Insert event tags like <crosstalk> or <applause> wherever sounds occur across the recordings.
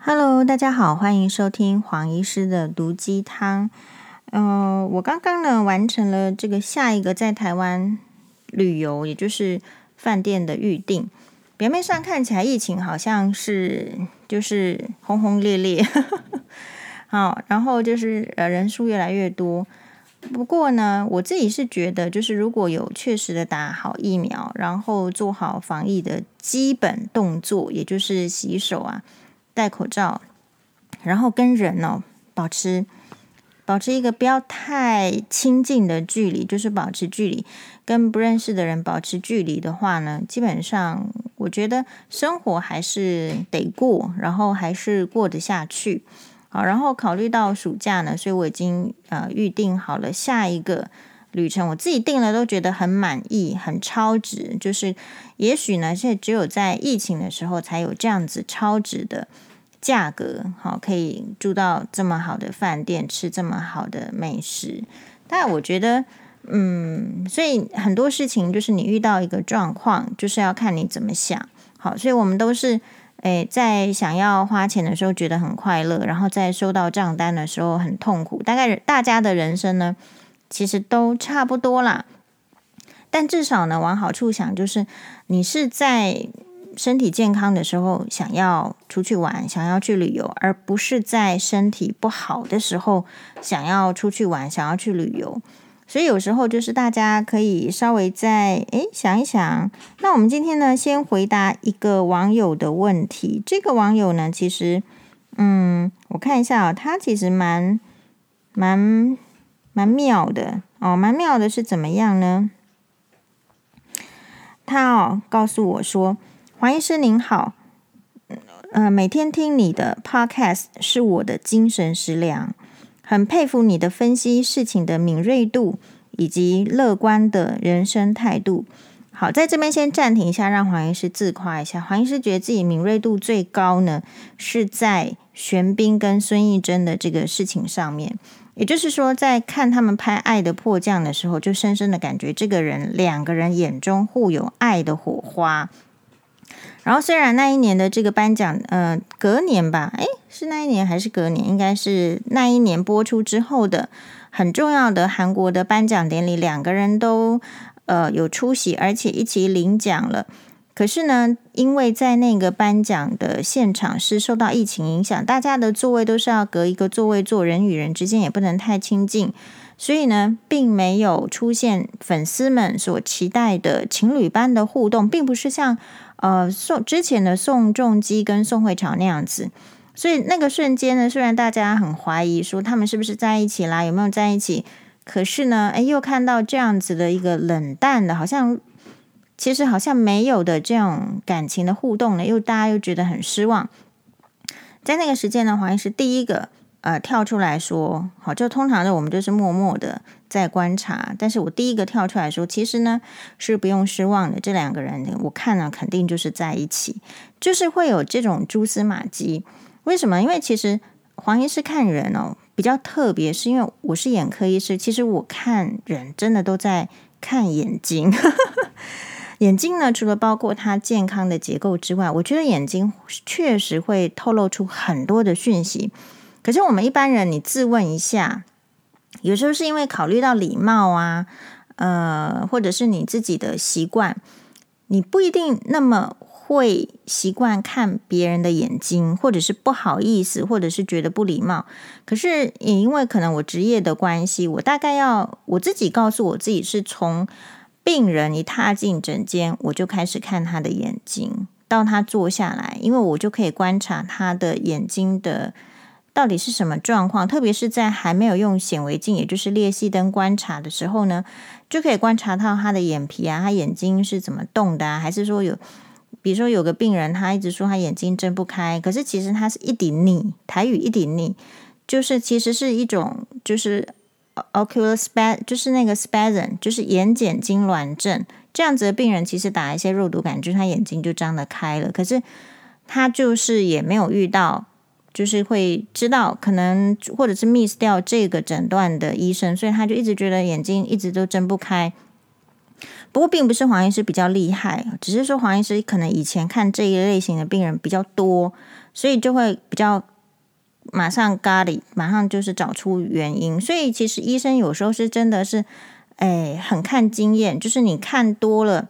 Hello，大家好，欢迎收听黄医师的毒鸡汤。嗯、我刚刚呢完成了这个下一个在台湾旅游，也就是饭店的预订。表面上看起来疫情好像是就是轰轰烈烈，<laughs> 好，然后就是呃人数越来越多。不过呢，我自己是觉得，就是如果有确实的打好疫苗，然后做好防疫的基本动作，也就是洗手啊。戴口罩，然后跟人哦保持保持一个不要太亲近的距离，就是保持距离，跟不认识的人保持距离的话呢，基本上我觉得生活还是得过，然后还是过得下去。好，然后考虑到暑假呢，所以我已经呃预定好了下一个旅程，我自己定了都觉得很满意，很超值。就是也许呢，现在只有在疫情的时候才有这样子超值的。价格好，可以住到这么好的饭店，吃这么好的美食。但我觉得，嗯，所以很多事情就是你遇到一个状况，就是要看你怎么想。好，所以我们都是诶，在想要花钱的时候觉得很快乐，然后在收到账单的时候很痛苦。大概大家的人生呢，其实都差不多啦。但至少呢，往好处想，就是你是在。身体健康的时候，想要出去玩，想要去旅游，而不是在身体不好的时候想要出去玩，想要去旅游。所以有时候就是大家可以稍微再诶想一想。那我们今天呢，先回答一个网友的问题。这个网友呢，其实嗯，我看一下哦，他其实蛮蛮蛮妙的哦，蛮妙的是怎么样呢？他哦告诉我说。黄医师您好，呃，每天听你的 podcast 是我的精神食粮，很佩服你的分析事情的敏锐度以及乐观的人生态度。好，在这边先暂停一下，让黄医师自夸一下。黄医师觉得自己敏锐度最高呢，是在玄彬跟孙艺珍的这个事情上面，也就是说，在看他们拍《爱的迫降》的时候，就深深的感觉这个人两个人眼中互有爱的火花。然后，虽然那一年的这个颁奖，呃，隔年吧，诶，是那一年还是隔年？应该是那一年播出之后的很重要的韩国的颁奖典礼，两个人都呃有出席，而且一起领奖了。可是呢，因为在那个颁奖的现场是受到疫情影响，大家的座位都是要隔一个座位坐，人与人之间也不能太亲近，所以呢，并没有出现粉丝们所期待的情侣般的互动，并不是像。呃，宋之前的宋仲基跟宋慧乔那样子，所以那个瞬间呢，虽然大家很怀疑说他们是不是在一起啦，有没有在一起，可是呢，诶，又看到这样子的一个冷淡的，好像其实好像没有的这种感情的互动呢，又大家又觉得很失望。在那个时间呢，黄医师第一个呃跳出来说，好，就通常的我们就是默默的。在观察，但是我第一个跳出来说，其实呢是不用失望的。这两个人，我看了肯定就是在一起，就是会有这种蛛丝马迹。为什么？因为其实黄医师看人哦比较特别，是因为我是眼科医师，其实我看人真的都在看眼睛。<laughs> 眼睛呢，除了包括它健康的结构之外，我觉得眼睛确实会透露出很多的讯息。可是我们一般人，你自问一下。有时候是因为考虑到礼貌啊，呃，或者是你自己的习惯，你不一定那么会习惯看别人的眼睛，或者是不好意思，或者是觉得不礼貌。可是也因为可能我职业的关系，我大概要我自己告诉我自己，是从病人一踏进诊间，我就开始看他的眼睛，到他坐下来，因为我就可以观察他的眼睛的。到底是什么状况？特别是在还没有用显微镜，也就是裂隙灯观察的时候呢，就可以观察到他的眼皮啊，他眼睛是怎么动的啊？还是说有，比如说有个病人，他一直说他眼睛睁不开，可是其实他是一顶你，台语一顶你，就是其实是一种就是 ocular s p a 就是那个 spasm，就是眼睑痉挛症这样子的病人，其实打一些肉毒杆菌，他眼睛就张得开了，可是他就是也没有遇到。就是会知道可能或者是 miss 掉这个诊断的医生，所以他就一直觉得眼睛一直都睁不开。不过并不是黄医师比较厉害，只是说黄医师可能以前看这一类型的病人比较多，所以就会比较马上 got it，马上就是找出原因。所以其实医生有时候是真的是，哎，很看经验，就是你看多了，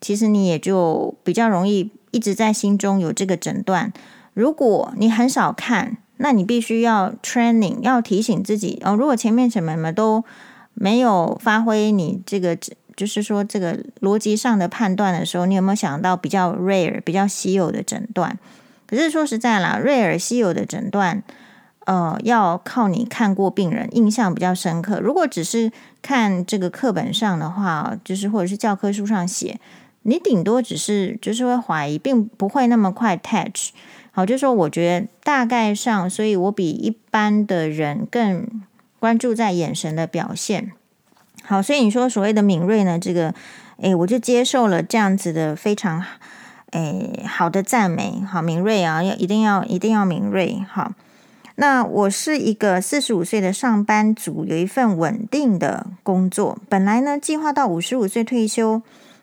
其实你也就比较容易一直在心中有这个诊断。如果你很少看，那你必须要 training，要提醒自己哦。如果前面什么什么都没有发挥，你这个就是说这个逻辑上的判断的时候，你有没有想到比较 rare、比较稀有的诊断？可是说实在啦，rare 稀有的诊断，呃，要靠你看过病人，印象比较深刻。如果只是看这个课本上的话，就是或者是教科书上写，你顶多只是就是会怀疑，并不会那么快 touch。好，就是说我觉得大概上，所以我比一般的人更关注在眼神的表现。好，所以你说所谓的敏锐呢，这个，诶，我就接受了这样子的非常，诶，好的赞美。好，敏锐啊，要一定要一定要敏锐。好，那我是一个四十五岁的上班族，有一份稳定的工作，本来呢计划到五十五岁退休，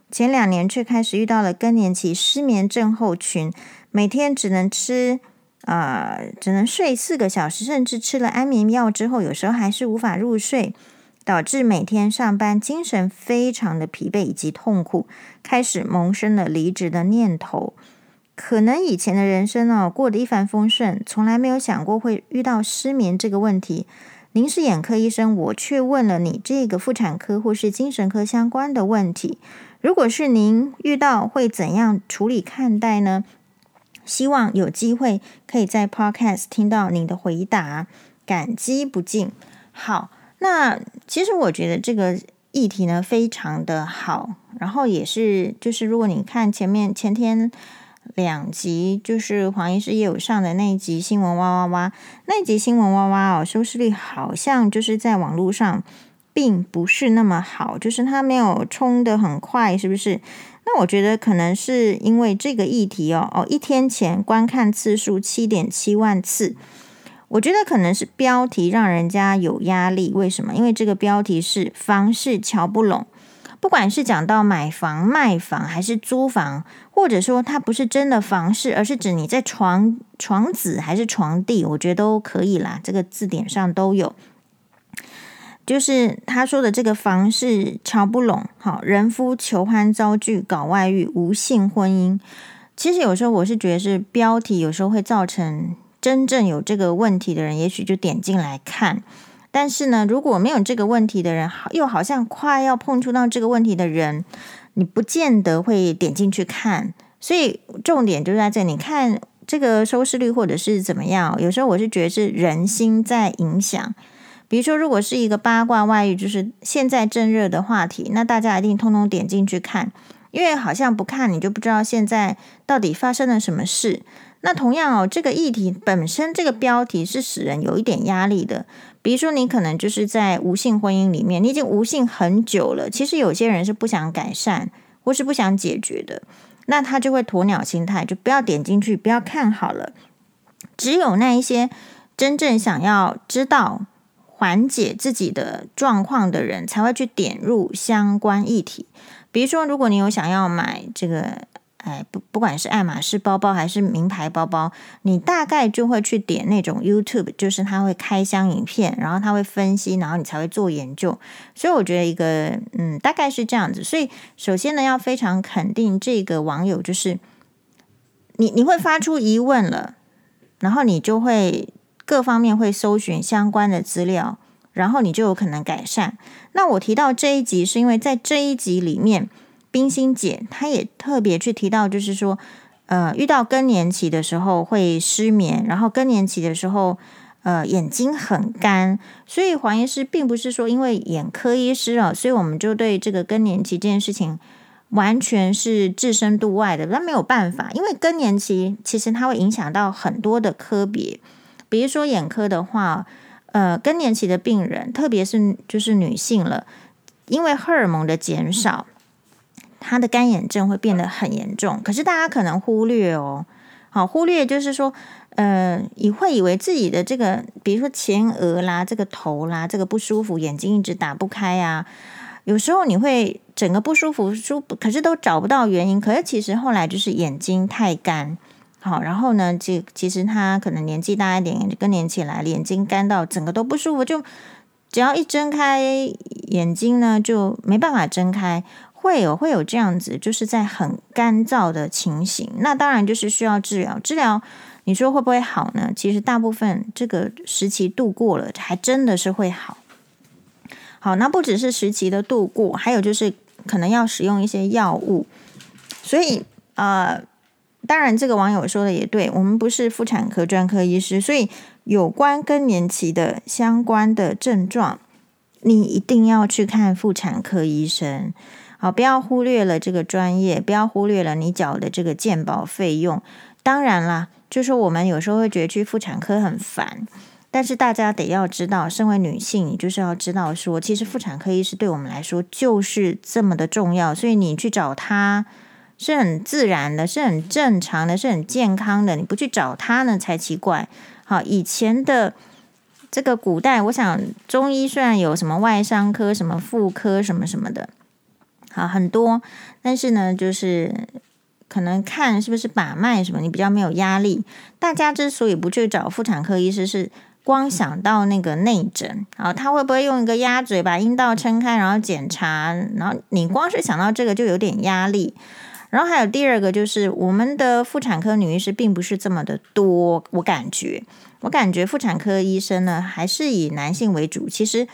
前两年却开始遇到了更年期失眠症候群。每天只能吃，啊、只能睡四个小时，甚至吃了安眠药之后，有时候还是无法入睡，导致每天上班精神非常的疲惫以及痛苦，开始萌生了离职的念头。可能以前的人生哦，过得一帆风顺，从来没有想过会遇到失眠这个问题。您是眼科医生，我却问了你这个妇产科或是精神科相关的问题。如果是您遇到，会怎样处理看待呢？希望有机会可以在 Podcast 听到你的回答，感激不尽。好，那其实我觉得这个议题呢非常的好，然后也是就是如果你看前面前天两集，就是黄医师也有上的那一集新闻哇哇哇，那一集新闻哇哇哦，收视率好像就是在网络上并不是那么好，就是它没有冲得很快，是不是？那我觉得可能是因为这个议题哦哦，一天前观看次数七点七万次，我觉得可能是标题让人家有压力。为什么？因为这个标题是“房市瞧不拢”，不管是讲到买房、卖房还是租房，或者说它不是真的房市，而是指你在床床子还是床地，我觉得都可以啦。这个字典上都有。就是他说的这个房事瞧不拢，好，人夫求欢遭拒，搞外遇，无性婚姻。其实有时候我是觉得是标题有时候会造成真正有这个问题的人，也许就点进来看。但是呢，如果没有这个问题的人，好又好像快要碰触到这个问题的人，你不见得会点进去看。所以重点就在这里，看这个收视率或者是怎么样，有时候我是觉得是人心在影响。比如说，如果是一个八卦外遇，就是现在正热的话题，那大家一定通通点进去看，因为好像不看你就不知道现在到底发生了什么事。那同样哦，这个议题本身这个标题是使人有一点压力的。比如说，你可能就是在无性婚姻里面，你已经无性很久了，其实有些人是不想改善或是不想解决的，那他就会鸵鸟心态，就不要点进去，不要看好了。只有那一些真正想要知道。缓解自己的状况的人才会去点入相关议题。比如说，如果你有想要买这个，哎，不，不管是爱马仕包包还是名牌包包，你大概就会去点那种 YouTube，就是他会开箱影片，然后他会分析，然后你才会做研究。所以我觉得一个，嗯，大概是这样子。所以首先呢，要非常肯定这个网友，就是你你会发出疑问了，然后你就会。各方面会搜寻相关的资料，然后你就有可能改善。那我提到这一集，是因为在这一集里面，冰心姐她也特别去提到，就是说，呃，遇到更年期的时候会失眠，然后更年期的时候，呃，眼睛很干。所以黄医师并不是说因为眼科医师啊，所以我们就对这个更年期这件事情完全是置身度外的。那没有办法，因为更年期其实它会影响到很多的科别。比如说眼科的话，呃，更年期的病人，特别是就是女性了，因为荷尔蒙的减少，她的干眼症会变得很严重。可是大家可能忽略哦，好忽略就是说，呃，你会以为自己的这个，比如说前额啦，这个头啦，这个不舒服，眼睛一直打不开啊，有时候你会整个不舒服，舒，可是都找不到原因。可是其实后来就是眼睛太干。好，然后呢，这其实他可能年纪大一点，更年期来，眼睛干到整个都不舒服，就只要一睁开眼睛呢，就没办法睁开，会有会有这样子，就是在很干燥的情形。那当然就是需要治疗，治疗你说会不会好呢？其实大部分这个时期度过了，还真的是会好。好，那不只是时期的度过，还有就是可能要使用一些药物，所以呃。当然，这个网友说的也对，我们不是妇产科专科医师，所以有关更年期的相关的症状，你一定要去看妇产科医生。好，不要忽略了这个专业，不要忽略了你缴的这个健保费用。当然啦，就是我们有时候会觉得去妇产科很烦，但是大家得要知道，身为女性，你就是要知道说，其实妇产科医师对我们来说就是这么的重要，所以你去找他。是很自然的，是很正常的，是很健康的。你不去找他呢，才奇怪。好，以前的这个古代，我想中医虽然有什么外伤科、什么妇科、什么什么的，好很多，但是呢，就是可能看是不是把脉什么，你比较没有压力。大家之所以不去找妇产科医师，是光想到那个内诊啊，他会不会用一个鸭嘴把阴道撑开，然后检查，然后你光是想到这个就有点压力。然后还有第二个，就是我们的妇产科女医师并不是这么的多，我感觉，我感觉妇产科医生呢还是以男性为主。其实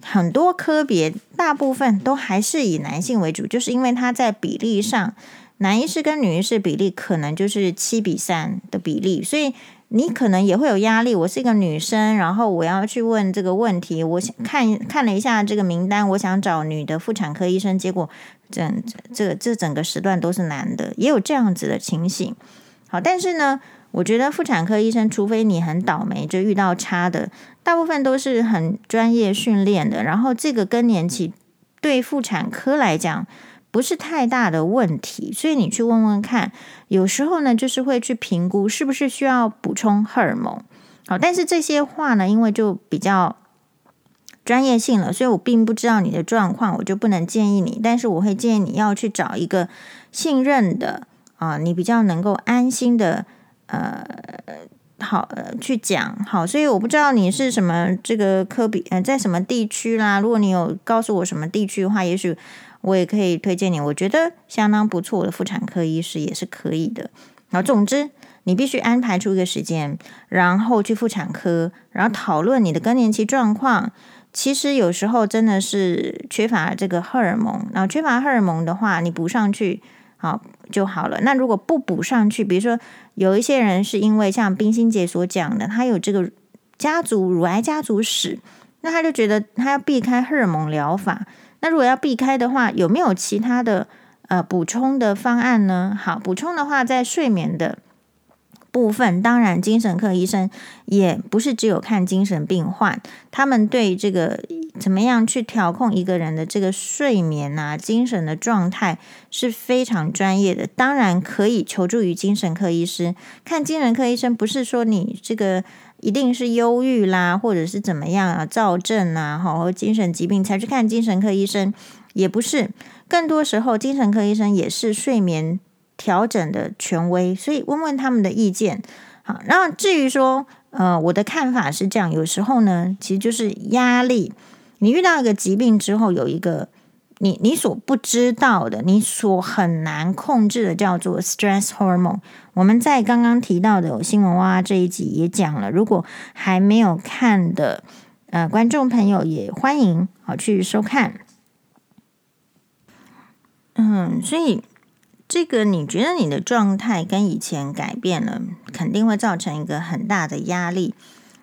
很多科别大部分都还是以男性为主，就是因为他在比例上，男医师跟女医师比例可能就是七比三的比例，所以你可能也会有压力。我是一个女生，然后我要去问这个问题，我想看看了一下这个名单，我想找女的妇产科医生，结果。这样子这这整个时段都是男的，也有这样子的情形。好，但是呢，我觉得妇产科医生，除非你很倒霉，就遇到差的，大部分都是很专业训练的。然后这个更年期对妇产科来讲不是太大的问题，所以你去问问看。有时候呢，就是会去评估是不是需要补充荷尔蒙。好，但是这些话呢，因为就比较。专业性了，所以我并不知道你的状况，我就不能建议你。但是我会建议你要去找一个信任的啊，你比较能够安心的呃，好呃去讲好。所以我不知道你是什么这个科比呃，在什么地区啦。如果你有告诉我什么地区的话，也许我也可以推荐你。我觉得相当不错的妇产科医师也是可以的。然后总之，你必须安排出一个时间，然后去妇产科，然后讨论你的更年期状况。其实有时候真的是缺乏这个荷尔蒙，然后缺乏荷尔蒙的话，你补上去好就好了。那如果不补上去，比如说有一些人是因为像冰心姐所讲的，他有这个家族乳癌家族史，那他就觉得他要避开荷尔蒙疗法。那如果要避开的话，有没有其他的呃补充的方案呢？好，补充的话，在睡眠的。部分当然，精神科医生也不是只有看精神病患，他们对这个怎么样去调控一个人的这个睡眠啊、精神的状态是非常专业的。当然可以求助于精神科医师。看精神科医生不是说你这个一定是忧郁啦，或者是怎么样啊、躁症啊，或精神疾病才去看精神科医生，也不是。更多时候，精神科医生也是睡眠。调整的权威，所以问问他们的意见。好，那至于说，呃，我的看法是这样：有时候呢，其实就是压力。你遇到一个疾病之后，有一个你你所不知道的，你所很难控制的，叫做 stress hormone。我们在刚刚提到的新闻哇哇这一集也讲了，如果还没有看的呃观众朋友，也欢迎好去收看。嗯，所以。这个你觉得你的状态跟以前改变了，肯定会造成一个很大的压力，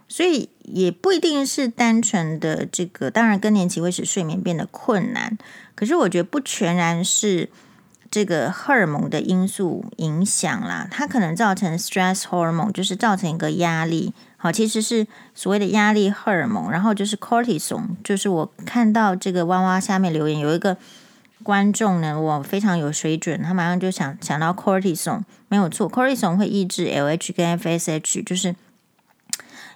所以也不一定是单纯的这个。当然，更年期会使睡眠变得困难，可是我觉得不全然是这个荷尔蒙的因素影响啦，它可能造成 stress hormone，就是造成一个压力。好，其实是所谓的压力荷尔蒙，然后就是 cortisol，就是我看到这个哇哇下面留言有一个。观众呢，我非常有水准，他马上就想想到 cortisol，没有错，cortisol 会抑制 LH 跟 FSH，就是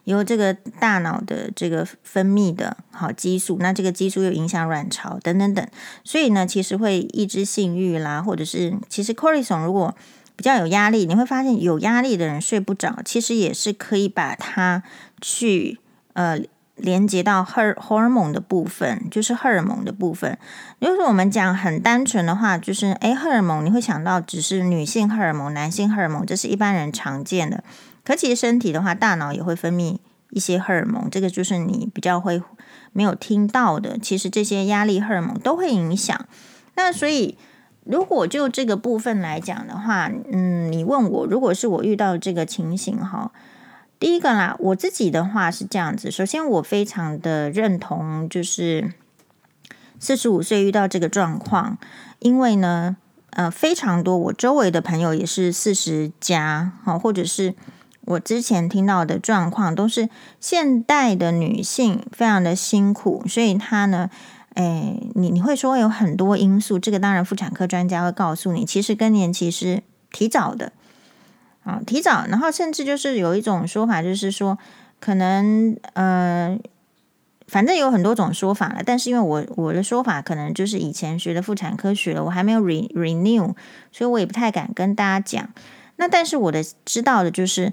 由这个大脑的这个分泌的好激素，那这个激素又影响卵巢等等等，所以呢，其实会抑制性欲啦，或者是其实 cortisol 如果比较有压力，你会发现有压力的人睡不着，其实也是可以把它去呃连接到荷荷尔蒙的部分，就是荷尔蒙的部分。如果我们讲很单纯的话，就是诶，荷尔蒙你会想到只是女性荷尔蒙、男性荷尔蒙，这是一般人常见的。可其实身体的话，大脑也会分泌一些荷尔蒙，这个就是你比较会没有听到的。其实这些压力荷尔蒙都会影响。那所以。如果就这个部分来讲的话，嗯，你问我，如果是我遇到这个情形哈，第一个啦，我自己的话是这样子。首先，我非常的认同，就是四十五岁遇到这个状况，因为呢，呃，非常多我周围的朋友也是四十加，哈，或者是我之前听到的状况，都是现代的女性非常的辛苦，所以她呢。哎，你你会说有很多因素，这个当然妇产科专家会告诉你，其实更年期是提早的啊，提早，然后甚至就是有一种说法，就是说可能呃，反正有很多种说法了，但是因为我我的说法可能就是以前学的妇产科学了，我还没有 re renew，所以我也不太敢跟大家讲。那但是我的知道的就是，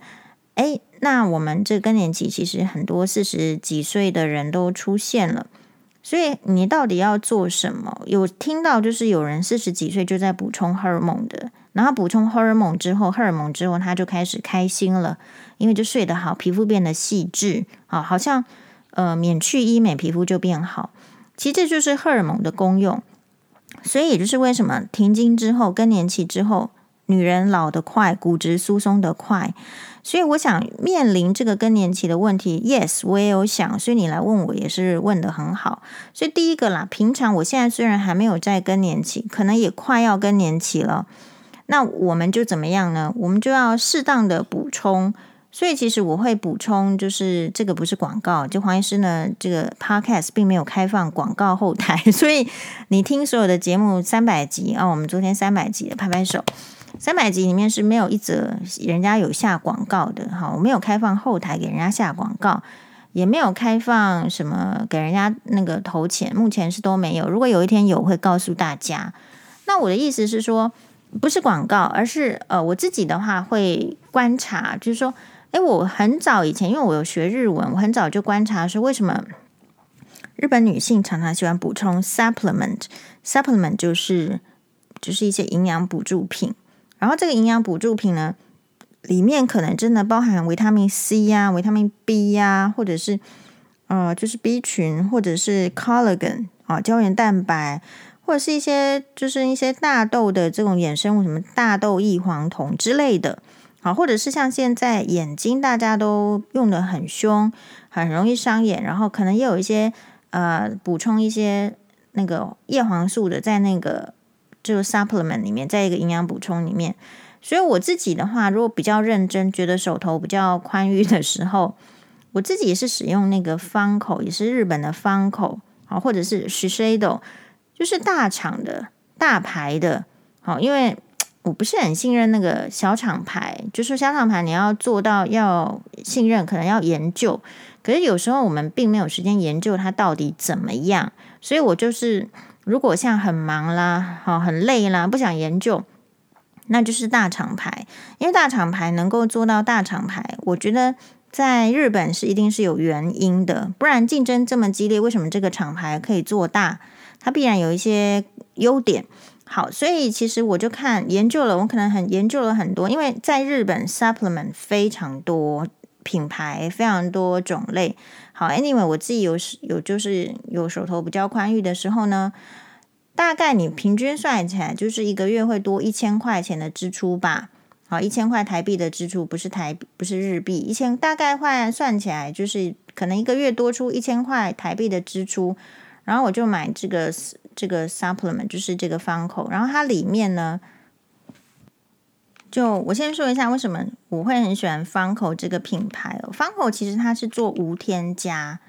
哎，那我们这更年期其实很多四十几岁的人都出现了。所以你到底要做什么？有听到就是有人四十几岁就在补充荷尔蒙的，然后补充荷尔蒙之后，荷尔蒙之后他就开始开心了，因为就睡得好，皮肤变得细致，啊，好像呃免去医美，皮肤就变好。其实这就是荷尔蒙的功用。所以也就是为什么停经之后，更年期之后，女人老得快，骨质疏松得快。所以我想面临这个更年期的问题，yes，我也有想，所以你来问我也是问得很好。所以第一个啦，平常我现在虽然还没有在更年期，可能也快要更年期了，那我们就怎么样呢？我们就要适当的补充。所以其实我会补充，就是这个不是广告，就黄医师呢，这个 podcast 并没有开放广告后台，<laughs> 所以你听所有的节目三百集啊，我们昨天三百集的拍拍手。三百集里面是没有一则人家有下广告的哈，我没有开放后台给人家下广告，也没有开放什么给人家那个投钱，目前是都没有。如果有一天有，会告诉大家。那我的意思是说，不是广告，而是呃，我自己的话会观察，就是说，诶，我很早以前，因为我有学日文，我很早就观察说，为什么日本女性常常喜欢补充 supplement，supplement 就是就是一些营养补助品。然后这个营养补助品呢，里面可能真的包含维他命 C 呀、维他命 B 呀，或者是呃，就是 B 群，或者是 collagen 啊，胶原蛋白，或者是一些就是一些大豆的这种衍生物，什么大豆异黄酮之类的，好，或者是像现在眼睛大家都用得很凶，很容易伤眼，然后可能也有一些呃补充一些那个叶黄素的在那个。就是 supplement 里面，在一个营养补充里面，所以我自己的话，如果比较认真，觉得手头比较宽裕的时候，我自己也是使用那个方口，也是日本的方口，好，或者是 Shiseido，就是大厂的大牌的，好，因为我不是很信任那个小厂牌，就是小厂牌你要做到要信任，可能要研究，可是有时候我们并没有时间研究它到底怎么样，所以我就是。如果像很忙啦，好很累啦，不想研究，那就是大厂牌。因为大厂牌能够做到大厂牌，我觉得在日本是一定是有原因的，不然竞争这么激烈，为什么这个厂牌可以做大？它必然有一些优点。好，所以其实我就看研究了，我可能很研究了很多，因为在日本 supplement 非常多品牌，非常多种类。好，Anyway，我自己有有就是有手头比较宽裕的时候呢，大概你平均算起来就是一个月会多一千块钱的支出吧。好，一千块台币的支出不是台不是日币，一千大概换算起来就是可能一个月多出一千块台币的支出。然后我就买这个这个 supplement，就是这个方口，然后它里面呢。就我先说一下为什么我会很喜欢方口这个品牌哦。方口其实它是做无添加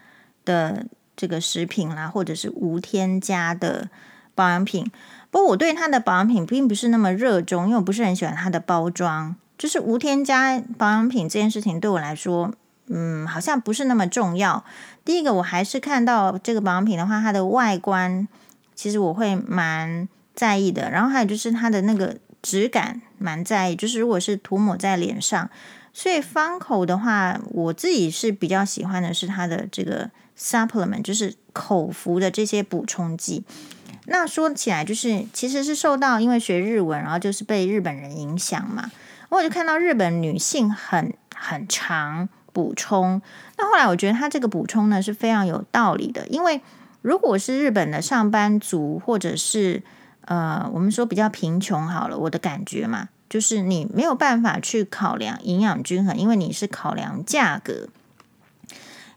的这个食品啦，或者是无添加的保养品。不过我对它的保养品并不是那么热衷，因为我不是很喜欢它的包装。就是无添加保养品这件事情对我来说，嗯，好像不是那么重要。第一个，我还是看到这个保养品的话，它的外观其实我会蛮在意的。然后还有就是它的那个。质感蛮在意，就是如果是涂抹在脸上，所以方口的话，我自己是比较喜欢的是它的这个 supplement，就是口服的这些补充剂。那说起来，就是其实是受到因为学日文，然后就是被日本人影响嘛，我就看到日本女性很很长补充。那后来我觉得她这个补充呢是非常有道理的，因为如果是日本的上班族或者是呃，我们说比较贫穷好了，我的感觉嘛，就是你没有办法去考量营养均衡，因为你是考量价格。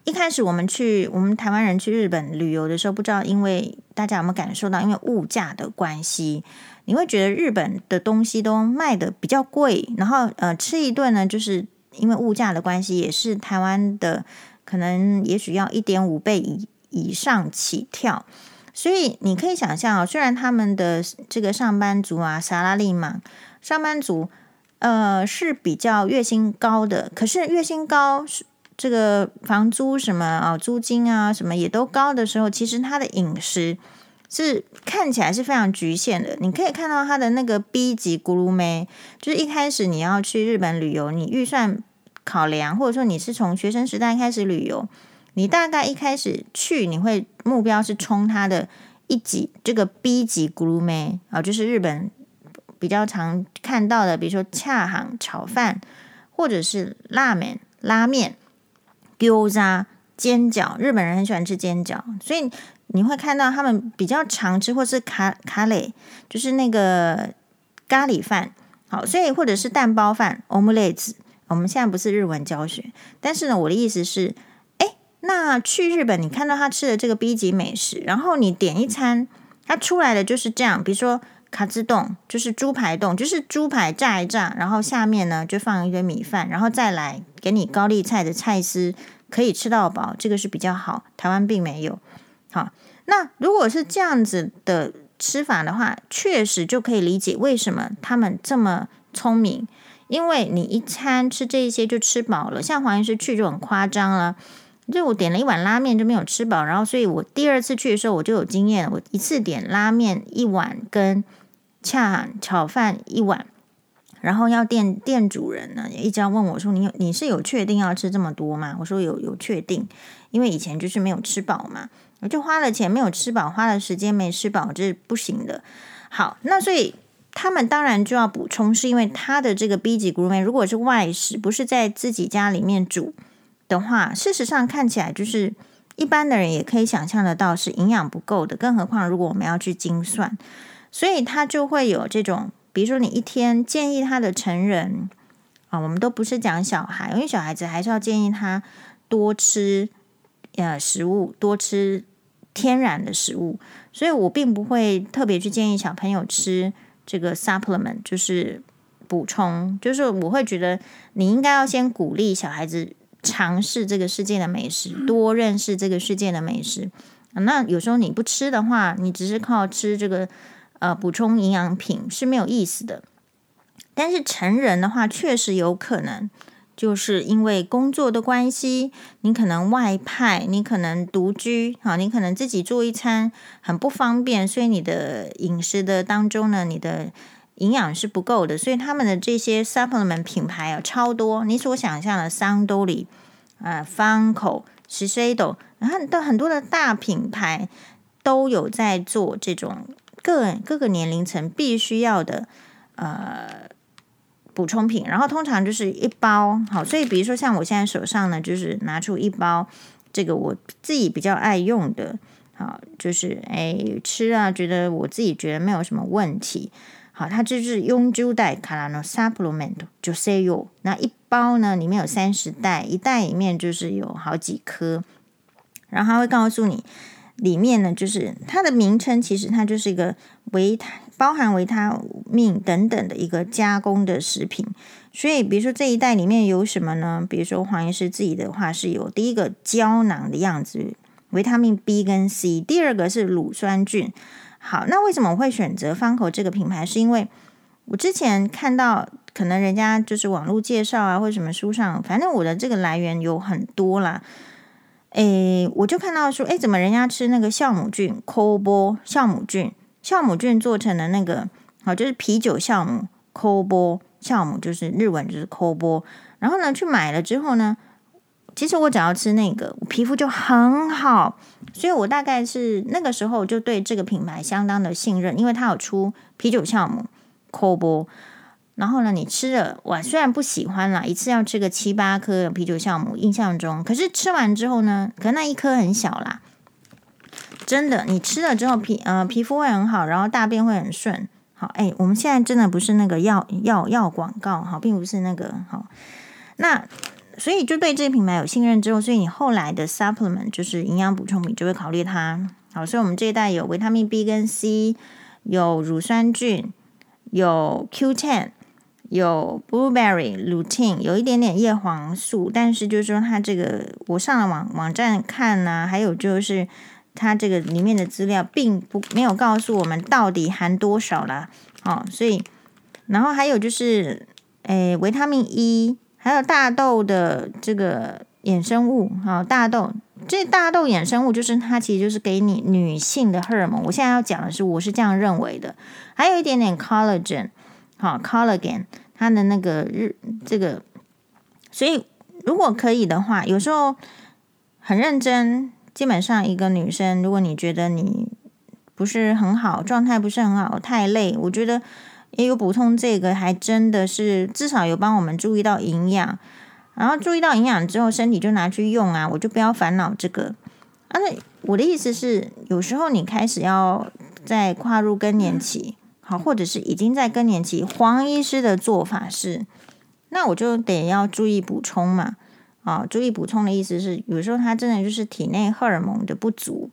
一开始我们去，我们台湾人去日本旅游的时候，不知道因为大家有没有感受到，因为物价的关系，你会觉得日本的东西都卖的比较贵，然后呃，吃一顿呢，就是因为物价的关系，也是台湾的可能也许要一点五倍以以上起跳。所以你可以想象哦，虽然他们的这个上班族啊，萨拉利嘛，上班族，呃，是比较月薪高的，可是月薪高，这个房租什么啊，租金啊什么也都高的时候，其实他的饮食是看起来是非常局限的。你可以看到他的那个 B 级咕噜妹，就是一开始你要去日本旅游，你预算考量，或者说你是从学生时代开始旅游。你大概一开始去，你会目标是冲它的一级，这个 B 级グルメ啊，就是日本比较常看到的，比如说恰行炒饭，或者是拉面、拉面、 饺子、煎饺。日本人很喜欢吃煎饺，所以你会看到他们比较常吃，或是卡卡雷，就是那个咖喱饭。好，所以或者是蛋包饭、オムレツ。我们现在不是日文教学，但是呢，我的意思是。那去日本，你看到他吃的这个 B 级美食，然后你点一餐，它出来的就是这样，比如说 卡兹洞，就是猪排洞，就是猪排炸一炸，然后下面呢就放一堆米饭，然后再来给你高丽菜的菜丝，可以吃到饱，这个是比较好。台湾并没有。好，那如果是这样子的吃法的话，确实就可以理解为什么他们这么聪明，因为你一餐吃这些就吃饱了，像黄医师去就很夸张了。就我点了一碗拉面就没有吃饱，然后所以我第二次去的时候我就有经验，我一次点拉面一碗跟恰炒饭一碗，然后要店店主人呢也一直要问我说，你你是有确定要吃这么多吗？我说有有确定，因为以前就是没有吃饱嘛，我就花了钱没有吃饱，花了时间没吃饱，这是不行的。好，那所以他们当然就要补充，是因为他的这个 B 级 gourmet 如果是外食，不是在自己家里面煮。的话，事实上看起来就是一般的人也可以想象得到是营养不够的，更何况如果我们要去精算，所以他就会有这种，比如说你一天建议他的成人啊，我们都不是讲小孩，因为小孩子还是要建议他多吃呃食物，多吃天然的食物，所以我并不会特别去建议小朋友吃这个 supplement，就是补充，就是我会觉得你应该要先鼓励小孩子。尝试这个世界的美食，多认识这个世界的美食。那有时候你不吃的话，你只是靠吃这个呃补充营养品是没有意思的。但是成人的话，确实有可能就是因为工作的关系，你可能外派，你可能独居，好，你可能自己做一餐很不方便，所以你的饮食的当中呢，你的。营养是不够的，所以他们的这些 supplement 品牌啊超多，你所想象的桑多利、啊、呃、芳口、资生堂，然后的很多的大品牌都有在做这种各各个年龄层必须要的呃补充品，然后通常就是一包好，所以比如说像我现在手上呢，就是拿出一包这个我自己比较爱用的，好，就是哎吃啊，觉得我自己觉得没有什么问题。好，它就是用九袋卡拉诺 supplement 就 say you 那一包呢，里面有三十袋，一袋里面就是有好几颗，然后它会告诉你里面呢，就是它的名称，其实它就是一个维他包含维他命等等的一个加工的食品。所以，比如说这一袋里面有什么呢？比如说黄医师自己的话是有第一个胶囊的样子，维他命 B 跟 C，第二个是乳酸菌。好，那为什么我会选择方口这个品牌？是因为我之前看到，可能人家就是网络介绍啊，或者什么书上，反正我的这个来源有很多啦。诶，我就看到说，诶，怎么人家吃那个酵母菌，梱包酵母菌，酵母菌做成的那个，好，就是啤酒酵母，Kobo 酵母，就是日文就是 Kobo。然后呢，去买了之后呢，其实我只要吃那个，皮肤就很好。所以我大概是那个时候就对这个品牌相当的信任，因为它有出啤酒酵母 Kobo。然后呢，你吃了，我虽然不喜欢啦，一次要吃个七八颗啤酒酵母，印象中，可是吃完之后呢，可那一颗很小啦，真的，你吃了之后皮呃皮肤会很好，然后大便会很顺。好，哎，我们现在真的不是那个药药药广告，好，并不是那个好。那所以就对这个品牌有信任之后，所以你后来的 supplement 就是营养补充品就会考虑它。好，所以我们这一代有维他命 B 跟 C，有乳酸菌，有 Q Ten。有 blueberry lutein，有一点点叶黄素，但是就是说它这个，我上了网网站看呢、还有就是它这个里面的资料并不没有告诉我们到底含多少啦。哦，所以然后还有就是，诶，维他命 E，还有大豆的这个衍生物，哈、哦，大豆这大豆衍生物就是它其实就是给你女性的荷尔蒙。我现在要讲的是，我是这样认为的，还有一点点 collagen。好，collagen，它的那个日这个，所以如果可以的话，有时候很认真。基本上一个女生，如果你觉得你不是很好，状态不是很好，太累，我觉得也有补充这个，还真的是至少有帮我们注意到营养。然后注意到营养之后，身体就拿去用啊，我就不要烦恼这个。啊，那我的意思是，有时候你开始要再跨入更年期。好，或者是已经在更年期，黄医师的做法是，那我就得要注意补充嘛。啊，注意补充的意思是，有时候他真的就是体内荷尔蒙的不足。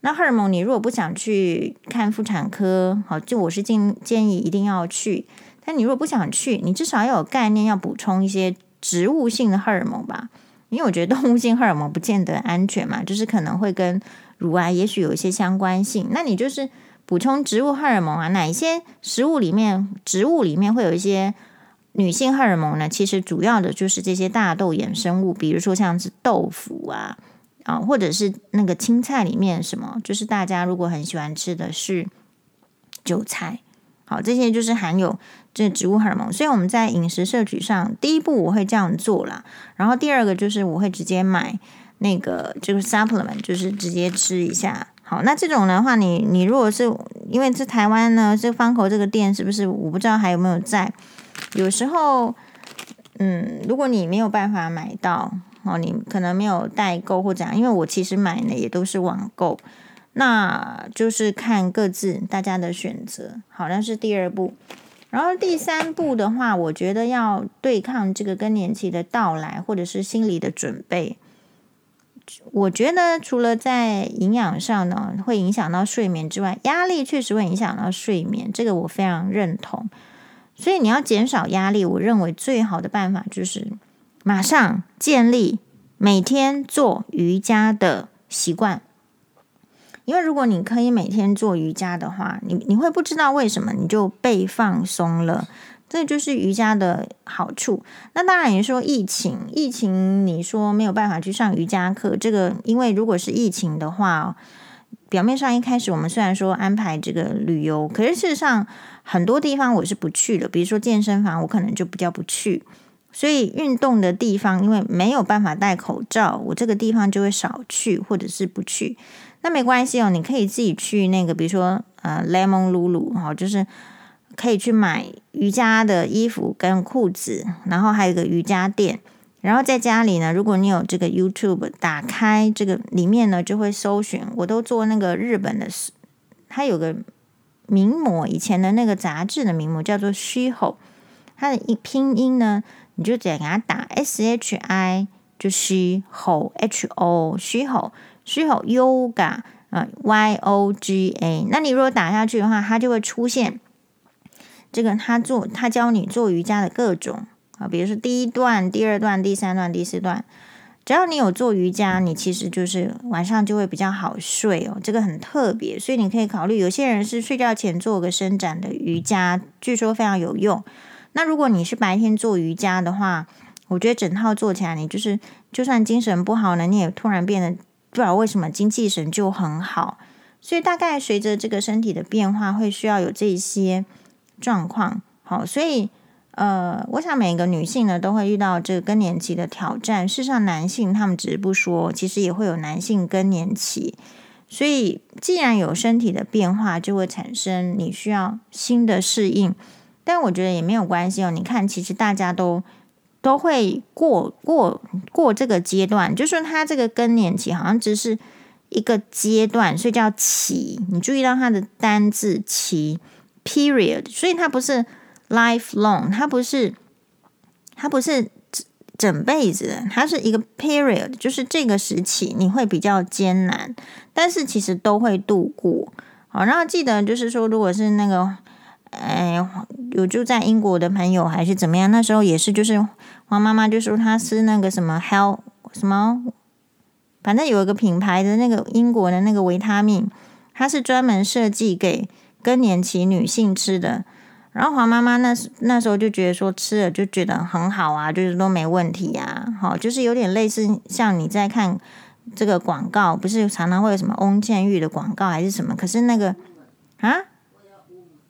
那荷尔蒙，你如果不想去看妇产科，好，就我是建建议一定要去。但你如果不想去，你至少要有概念，要补充一些植物性的荷尔蒙吧。因为我觉得动物性荷尔蒙不见得安全嘛，就是可能会跟乳癌也许有一些相关性。那你就是。补充植物荷尔蒙啊，哪一些食物里面，植物里面会有一些女性荷尔蒙呢？其实主要的就是这些大豆衍生物，比如说像是豆腐啊，啊，或者是那个青菜里面什么，就是大家如果很喜欢吃的是韭菜，好，这些就是含有这植物荷尔蒙。所以我们在饮食摄取上，第一步我会这样做啦，然后第二个就是我会直接买那个就是 supplement，就是直接吃一下。好，那这种的话，你你如果是因为是台湾呢，这方口这个店是不是我不知道还有没有在？有时候，嗯，如果你没有办法买到，哦，你可能没有代购或怎样，因为我其实买的也都是网购，那就是看各自大家的选择。好，那是第二步，然后第三步的话，我觉得要对抗这个更年期的到来，或者是心理的准备。我觉得除了在营养上呢，会影响到睡眠之外，压力确实会影响到睡眠，这个我非常认同。所以你要减少压力，我认为最好的办法就是马上建立每天做瑜伽的习惯。因为如果你可以每天做瑜伽的话，你你会不知道为什么你就被放松了。这就是瑜伽的好处。那当然，你说疫情，疫情你说没有办法去上瑜伽课，这个因为如果是疫情的话，表面上一开始我们虽然说安排这个旅游，可是事实上很多地方我是不去的，比如说健身房，我可能就比较不去。所以运动的地方，因为没有办法戴口罩，我这个地方就会少去或者是不去。那没关系哦，你可以自己去那个，比如说呃，Lemon Lulu 哈，就是。可以去买瑜伽的衣服跟裤子，然后还有一个瑜伽垫。然后在家里呢，如果你有这个 YouTube，打开这个里面呢，就会搜寻。我都做那个日本的，它有个名模，以前的那个杂志的名模叫做虚吼，它的一拼音呢，你就直接给它打 S H I，就虚吼 H O 虚吼虚吼 Yoga 啊 Y O G A。那你如果打下去的话，它就会出现。这个他做，他教你做瑜伽的各种啊，比如说第一段、第二段、第三段、第四段，只要你有做瑜伽，你其实就是晚上就会比较好睡哦。这个很特别，所以你可以考虑。有些人是睡觉前做个伸展的瑜伽，据说非常有用。那如果你是白天做瑜伽的话，我觉得整套做起来，你就是就算精神不好呢，你也突然变得不知道为什么精气神就很好。所以大概随着这个身体的变化，会需要有这些。状况好，所以呃，我想每个女性呢都会遇到这个更年期的挑战。事实上，男性他们只是不说，其实也会有男性更年期。所以，既然有身体的变化，就会产生你需要新的适应。但我觉得也没有关系哦。你看，其实大家都都会过过过这个阶段，就说他这个更年期好像只是一个阶段，所以叫期。你注意到他的单字期 period，所以它不是 lifelong，它不是它不是整整辈子，它是一个 period，就是这个时期你会比较艰难，但是其实都会度过。好，然后记得就是说，如果是那个。哎，有住在英国的朋友还是怎么样？那时候也是，就是黄妈妈就说她吃那个什么 Health 什么，反正有一个品牌的那个英国的那个维他命，它是专门设计给更年期女性吃的。然后黄妈妈那那时候就觉得说吃了就觉得很好啊，就是都没问题呀。好，就是有点类似像你在看这个广告，不是常常会有什么翁倩玉的广告还是什么？可是那个啊。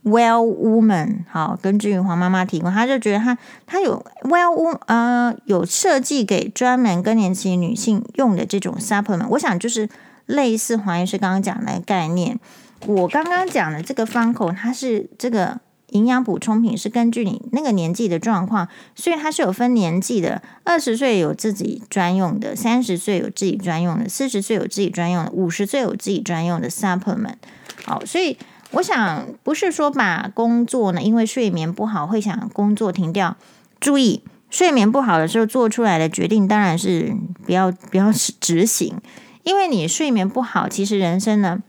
Well Woman，好，根据黄妈妈提供，她就觉得她她有 Well Woman，呃，有设计给专门更年期女性用的这种 supplement，我想就是类似黄医师刚刚讲的概念。我刚刚讲的这个方口，它是这个营养补充品，是根据你那个年纪的状况，所以它是有分年纪的，二十岁有自己专用的，三十岁有自己专用的，四十岁有自己专用的，五十岁有自己专用的 supplement。好，所以。我想不是说把工作呢，因为睡眠不好会想工作停掉。注意，睡眠不好的时候做出来的决定当然是不要不要执行，因为你睡眠不好，其实人生呢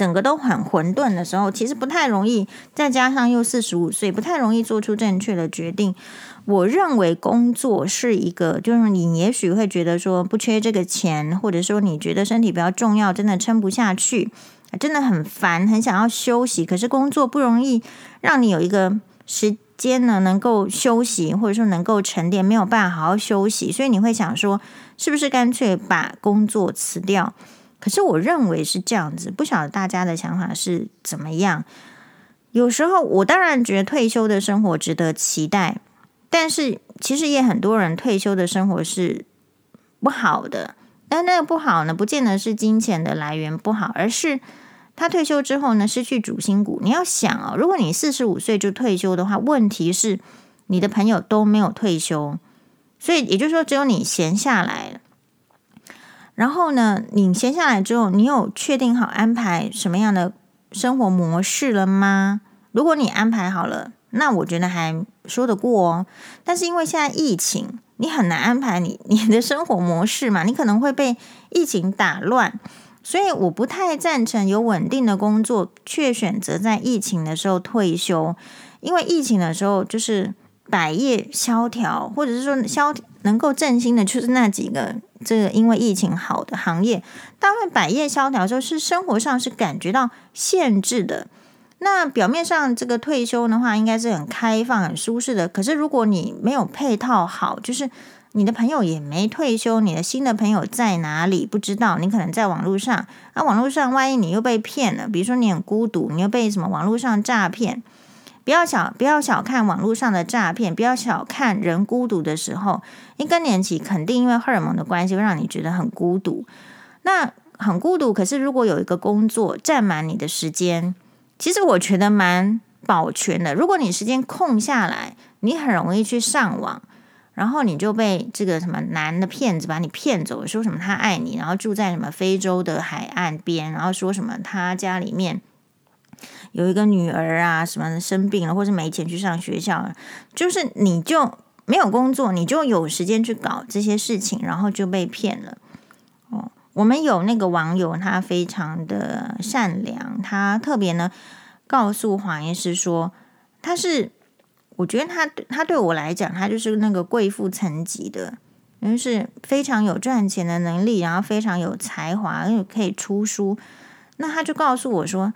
整个都很混沌的时候，其实不太容易。再加上又四十五岁，不太容易做出正确的决定。我认为工作是一个，就是你也许会觉得说不缺这个钱，或者说你觉得身体比较重要，真的撑不下去。真的很烦，很想要休息，可是工作不容易让你有一个时间呢，能够休息，或者说能够沉淀，没有办法好好休息，所以你会想说，是不是干脆把工作辞掉？可是我认为是这样子，不晓得大家的想法是怎么样。有时候我当然觉得退休的生活值得期待，但是其实也很多人退休的生活是不好的。但那个不好呢，不见得是金钱的来源不好，而是他退休之后呢，失去主心骨。你要想哦，如果你四十五岁就退休的话，问题是你的朋友都没有退休，所以也就是说，只有你闲下来。然后呢，你闲下来之后，你有确定好安排什么样的生活模式了吗？如果你安排好了，那我觉得还说得过哦。但是因为现在疫情。你很难安排你 <laughs> 你的生活模式嘛，你可能会被疫情打乱，所以我不太赞成有稳定的工作却选择在疫情的时候退休，因为疫情的时候就是百业萧条，或者是说萧能够振兴的，就是那几个这个因为疫情好的行业，大部分百业萧条的时候，是生活上是感觉到限制的。那表面上这个退休的话，应该是很开放、很舒适的。可是如果你没有配套好，就是你的朋友也没退休，你的新的朋友在哪里不知道？你可能在网络上，啊，网络上万一你又被骗了，比如说你很孤独，你又被什么网络上诈骗，不要小不要小看网络上的诈骗，不要小看人孤独的时候，一更年期肯定因为荷尔蒙的关系会让你觉得很孤独。那很孤独，可是如果有一个工作占满你的时间。其实我觉得蛮保全的。如果你时间空下来，你很容易去上网，然后你就被这个什么男的骗子把你骗走，说什么他爱你，然后住在什么非洲的海岸边，然后说什么他家里面有一个女儿啊，什么生病了，或是没钱去上学校，就是你就没有工作，你就有时间去搞这些事情，然后就被骗了。哦我们有那个网友，他非常的善良，他特别呢告诉黄医师说，他是我觉得他他对我来讲，他就是那个贵妇层级的，就是非常有赚钱的能力，然后非常有才华，又可以出书。那他就告诉我说，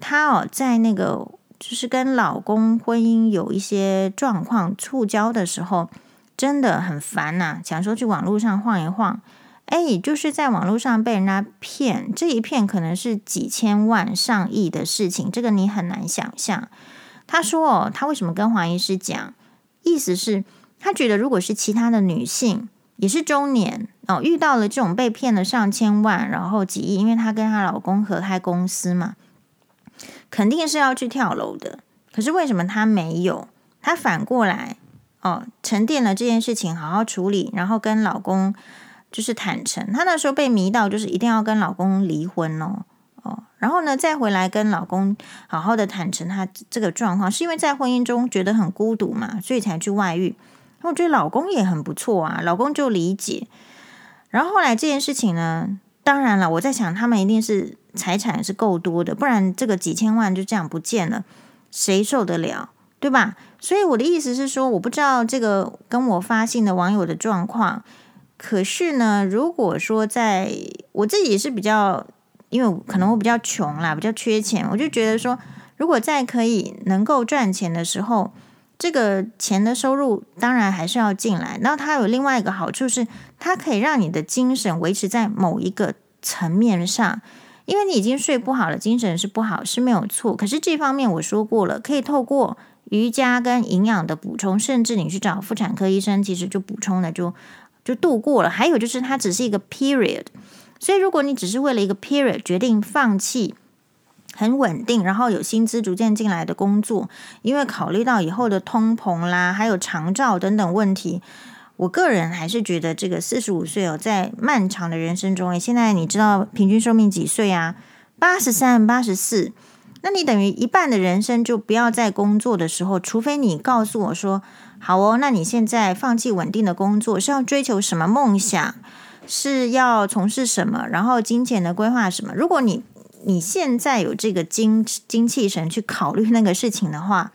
她哦在那个就是跟老公婚姻有一些状况触礁的时候，真的很烦呐、想说去网络上晃一晃。哎，就是在网络上被人家骗，这一骗可能是几千万、上亿的事情，这个你很难想象。他说哦，他为什么跟黄医师讲？意思是，他觉得如果是其他的女性，也是中年哦，遇到了这种被骗了上千万，然后几亿，因为她跟她老公合开公司嘛，肯定是要去跳楼的。可是为什么她没有？她反过来哦，沉淀了这件事情，好好处理，然后跟老公就是坦诚。她那时候被迷到，就是一定要跟老公离婚哦哦。然后呢，再回来跟老公好好的坦诚他这个状况，是因为在婚姻中觉得很孤独嘛，所以才去外遇。我觉得老公也很不错啊，老公就理解。然后后来这件事情呢，当然了，我在想他们一定是财产是够多的，不然这个几千万就这样不见了，谁受得了，对吧？所以我的意思是说，我不知道这个跟我发信的网友的状况，可是呢，如果说在我自己是比较。因为可能我比较穷啦，比较缺钱，我就觉得说，如果在可以能够赚钱的时候，这个钱的收入当然还是要进来。然后它有另外一个好处是，它可以让你的精神维持在某一个层面上。因为你已经睡不好了，精神是不好是没有错。可是这方面我说过了，可以透过瑜伽跟营养的补充，甚至你去找妇产科医生，其实就补充了，就就度过了。还有就是它只是一个 period。所以，如果你只是为了一个 period 决定放弃很稳定，然后有薪资逐渐进来的工作，因为考虑到以后的通膨啦，还有长照等等问题，我个人还是觉得这个四十五岁哦，在漫长的人生中，诶，现在你知道平均寿命几岁啊？八十三、八十四，那你等于一半的人生就不要在工作的时候，除非你告诉我说，好哦，那你现在放弃稳定的工作是要追求什么梦想？是要从事什么，然后金钱的规划什么？如果你你现在有这个精精气神去考虑那个事情的话，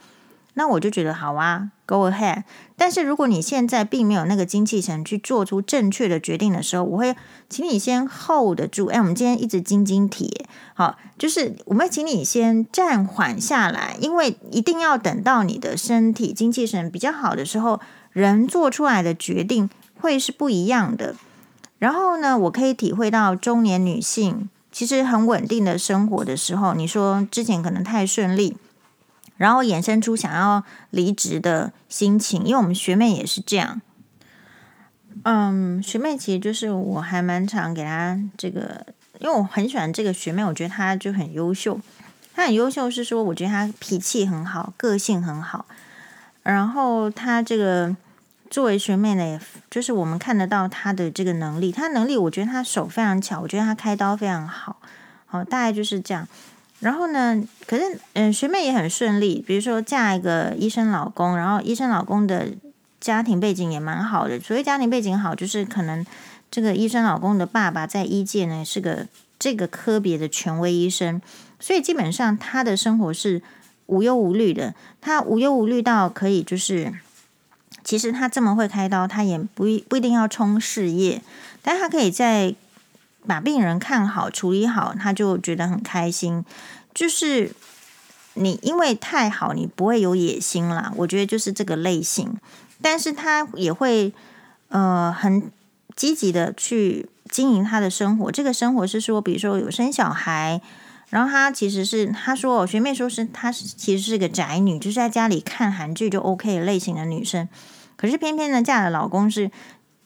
那我就觉得好啊，Go ahead。但是如果你现在并没有那个精气神去做出正确的决定的时候，我会请你先 hold 得住。哎，我们今天一直晶晶体，好，就是我们请你先暂缓下来，因为一定要等到你的身体精气神比较好的时候，人做出来的决定会是不一样的。然后呢，我可以体会到中年女性其实很稳定的生活的时候，你说之前可能太顺利，然后衍生出想要离职的心情，因为我们学妹也是这样。嗯，学妹其实就是我还蛮常给她这个，因为我很喜欢这个学妹，我觉得她就很优秀。她很优秀是说，我觉得她脾气很好，个性很好，然后她这个。作为学妹呢，也就是我们看得到她的这个能力，她能力，我觉得她手非常巧，我觉得她开刀非常好，好，大概就是这样。然后呢，可是嗯，学妹也很顺利，比如说嫁一个医生老公，然后医生老公的家庭背景也蛮好的。所谓家庭背景好，就是可能这个医生老公的爸爸在医界呢是个这个科别的权威医生，所以基本上他的生活是无忧无虑的，他无忧无虑到可以就是。其实他这么会开刀，他也不一不一定要冲事业，但他可以在把病人看好、处理好，他就觉得很开心。就是你因为太好，你不会有野心啦。我觉得就是这个类型，但是他也会呃很积极的去经营他的生活。这个生活是说，比如说有生小孩，然后他其实是他说，我学妹说是她其实是个宅女，就是在家里看韩剧就 OK 类型的女生。可是偏偏呢，嫁的老公是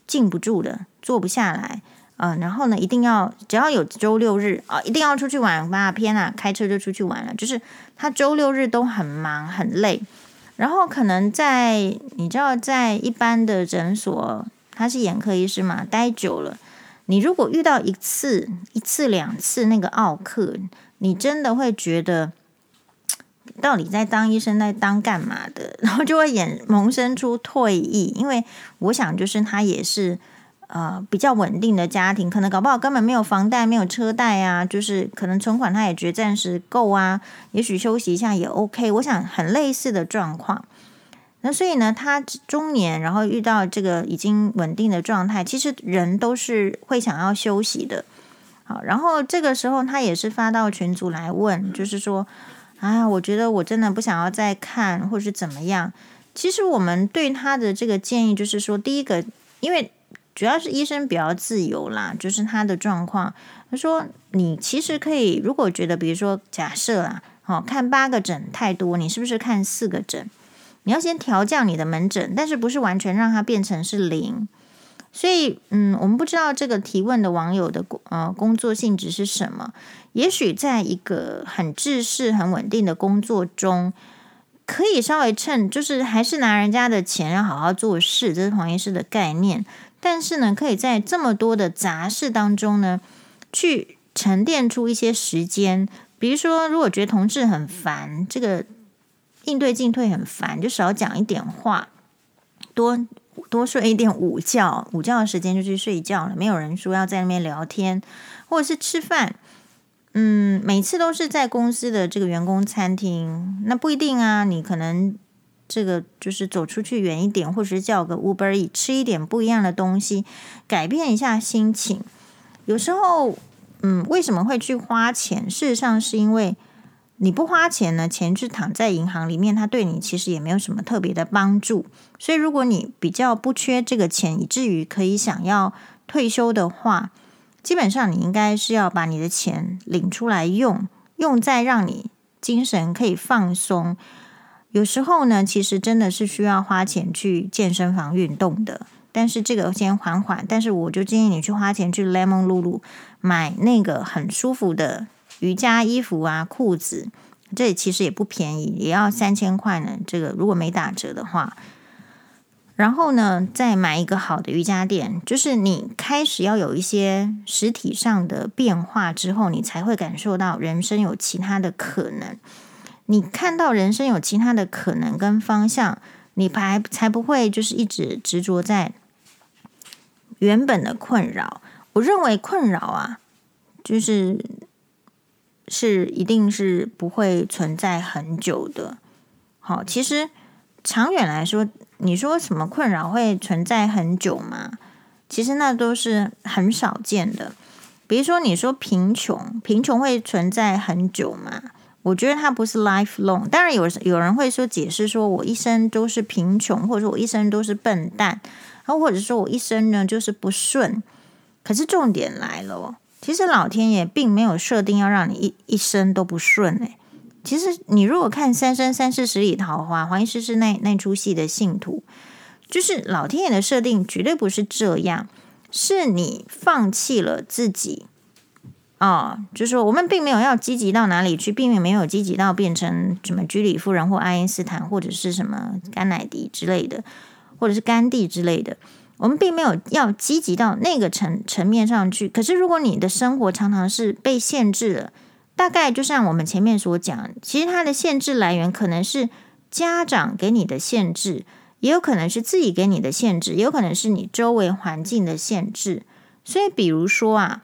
静不住的，坐不下来，嗯、然后呢，一定要只要有周六日啊、一定要出去玩，吧，偏啊，开车就出去玩了。就是他周六日都很忙很累，然后可能在你知道，在一般的诊所，他是眼科医师嘛，待久了，你如果遇到一次、一次两次那个奥客，你真的会觉得。到底在当医生在当干嘛的？<laughs> 然后就会衍萌生出退役，因为我想就是他也是呃比较稳定的家庭，可能搞不好根本没有房贷没有车贷啊，就是可能存款他也觉得暂时够啊，也许休息一下也 OK。我想很类似的状况。那所以呢，他中年然后遇到这个已经稳定的状态，其实人都是会想要休息的。好，然后这个时候他也是发到群组来问，就是说。哎，我觉得我真的不想要再看，或是怎么样。其实我们对他的这个建议就是说，第一个，因为主要是医生比较自由啦，就是他的状况。他说，你其实可以，如果觉得，比如说假设啊，好，看八个诊太多，你是不是看四个诊？你要先调降你的门诊，但是不是完全让它变成是零。所以，嗯，我们不知道这个提问的网友的呃工作性质是什么。也许在一个很制式、很稳定的工作中，可以稍微趁，就是还是拿人家的钱要好好做事，这是黄医师的概念。但是呢，可以在这么多的杂事当中呢，去沉淀出一些时间。比如说，如果觉得同事很烦，这个应对进退很烦，就少讲一点话，多多睡一点午觉。午觉的时间就去睡觉了，没有人说要在那边聊天，或者是吃饭。嗯，每次都是在公司的这个员工餐厅，那不一定啊。你可能这个就是走出去远一点，或者是叫个 Uber E 吃一点不一样的东西，改变一下心情。有时候。嗯，为什么会去花钱？事实上是因为你不花钱呢，钱就躺在银行里面，它对你其实也没有什么特别的帮助。所以，如果你比较不缺这个钱，以至于可以想要退休的话，基本上你应该是要把你的钱领出来用，用在让你精神可以放松。有时候呢，其实真的是需要花钱去健身房运动的。但是这个先缓缓，但是我就建议你去花钱去 Lemon Lulu 买那个很舒服的瑜伽衣服啊、裤子，这其实也不便宜，也要三千块呢。这个如果没打折的话，然后呢，再买一个好的瑜伽垫，就是你开始要有一些实体上的变化之后，你才会感受到人生有其他的可能。你看到人生有其他的可能跟方向，你才才不会就是一直执着在。原本的困扰，我认为困扰啊，就是是一定是不会存在很久的。好，其实长远来说，你说什么困扰会存在很久吗？其实那都是很少见的。比如说，你说贫穷，贫穷会存在很久吗？我觉得它不是 lifelong。当然有有人会说解释说，我一生都是贫穷，或者说我一生都是笨蛋。然后或者说我一生呢就是不顺，可是重点来了哦，其实老天爷并没有设定要让你一一生都不顺诶。其实你如果看《三生三世十里桃花》，黄医师是那那出戏的信徒，就是老天爷的设定绝对不是这样，是你放弃了自己啊，哦，就是说我们并没有要积极到哪里去，并没有积极到变成什么居里夫人或爱因斯坦或者是什么甘乃迪之类的。或者是甘地之类的，我们并没有要积极到那个层层面上去。可是，如果你的生活常常是被限制了，大概就像我们前面所讲，其实它的限制来源可能是家长给你的限制，也有可能是自己给你的限制，也有可能是你周围环境的限制。所以，比如说啊，